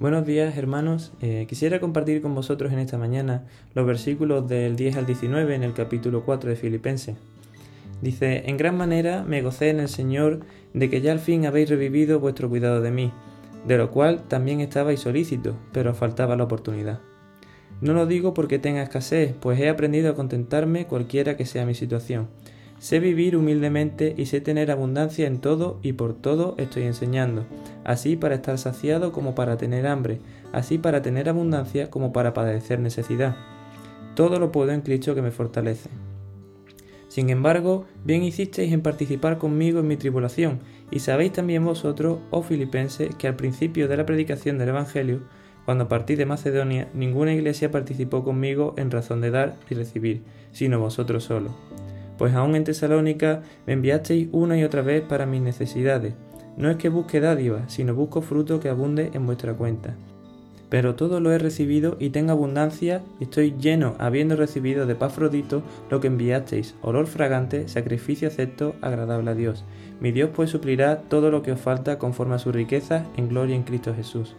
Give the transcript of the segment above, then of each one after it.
Buenos días hermanos, eh, quisiera compartir con vosotros en esta mañana los versículos del 10 al 19 en el capítulo 4 de Filipenses. Dice, en gran manera me gocé en el Señor de que ya al fin habéis revivido vuestro cuidado de mí, de lo cual también estabais solícitos, pero faltaba la oportunidad. No lo digo porque tenga escasez, pues he aprendido a contentarme cualquiera que sea mi situación. Sé vivir humildemente y sé tener abundancia en todo y por todo estoy enseñando, así para estar saciado como para tener hambre, así para tener abundancia como para padecer necesidad. Todo lo puedo en Cristo que me fortalece. Sin embargo, bien hicisteis en participar conmigo en mi tribulación, y sabéis también vosotros, oh filipenses, que al principio de la predicación del Evangelio, cuando partí de Macedonia, ninguna iglesia participó conmigo en razón de dar y recibir, sino vosotros solo pues aún en Tesalónica me enviasteis una y otra vez para mis necesidades. No es que busque dádiva, sino busco fruto que abunde en vuestra cuenta. Pero todo lo he recibido y tengo abundancia y estoy lleno, habiendo recibido de Pafrodito lo que enviasteis, olor fragante, sacrificio acepto, agradable a Dios. Mi Dios pues suplirá todo lo que os falta conforme a su riqueza en gloria en Cristo Jesús.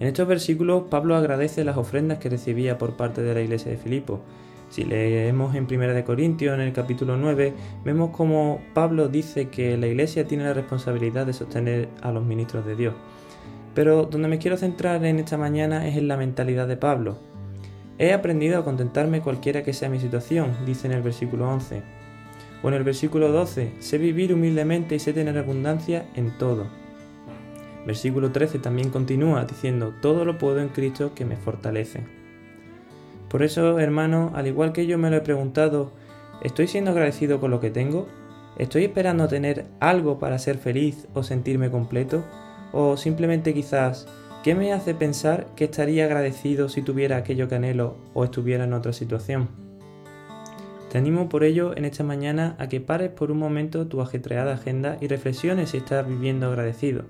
En estos versículos Pablo agradece las ofrendas que recibía por parte de la iglesia de Filipo. Si leemos en 1 Corintios, en el capítulo 9, vemos como Pablo dice que la iglesia tiene la responsabilidad de sostener a los ministros de Dios. Pero donde me quiero centrar en esta mañana es en la mentalidad de Pablo. He aprendido a contentarme cualquiera que sea mi situación, dice en el versículo 11. O en el versículo 12, sé vivir humildemente y sé tener abundancia en todo. Versículo 13 también continúa diciendo, todo lo puedo en Cristo que me fortalece. Por eso, hermano, al igual que yo me lo he preguntado, ¿estoy siendo agradecido con lo que tengo? ¿Estoy esperando tener algo para ser feliz o sentirme completo? ¿O simplemente quizás, ¿qué me hace pensar que estaría agradecido si tuviera aquello que anhelo o estuviera en otra situación? Te animo por ello en esta mañana a que pares por un momento tu ajetreada agenda y reflexiones si estás viviendo agradecido.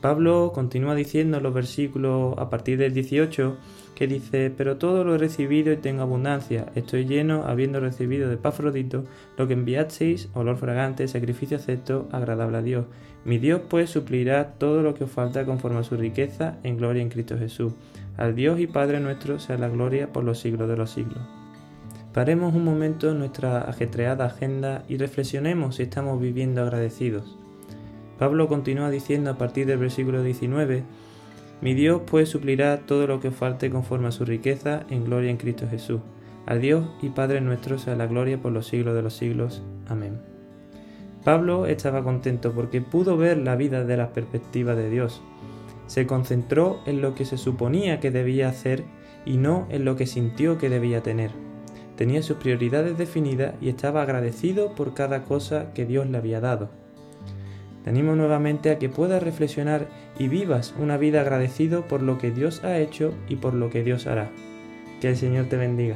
Pablo continúa diciendo en los versículos a partir del 18 que dice, pero todo lo he recibido y tengo abundancia, estoy lleno habiendo recibido de Pafrodito lo que enviasteis, olor fragante, sacrificio acepto, agradable a Dios. Mi Dios pues suplirá todo lo que os falta conforme a su riqueza en gloria en Cristo Jesús. Al Dios y Padre nuestro sea la gloria por los siglos de los siglos. Paremos un momento en nuestra ajetreada agenda y reflexionemos si estamos viviendo agradecidos. Pablo continúa diciendo a partir del versículo 19, Mi Dios pues suplirá todo lo que falte conforme a su riqueza en gloria en Cristo Jesús. A Dios y Padre nuestro sea la gloria por los siglos de los siglos. Amén. Pablo estaba contento porque pudo ver la vida de la perspectiva de Dios. Se concentró en lo que se suponía que debía hacer y no en lo que sintió que debía tener. Tenía sus prioridades definidas y estaba agradecido por cada cosa que Dios le había dado. Te animo nuevamente a que puedas reflexionar y vivas una vida agradecido por lo que Dios ha hecho y por lo que Dios hará. Que el Señor te bendiga.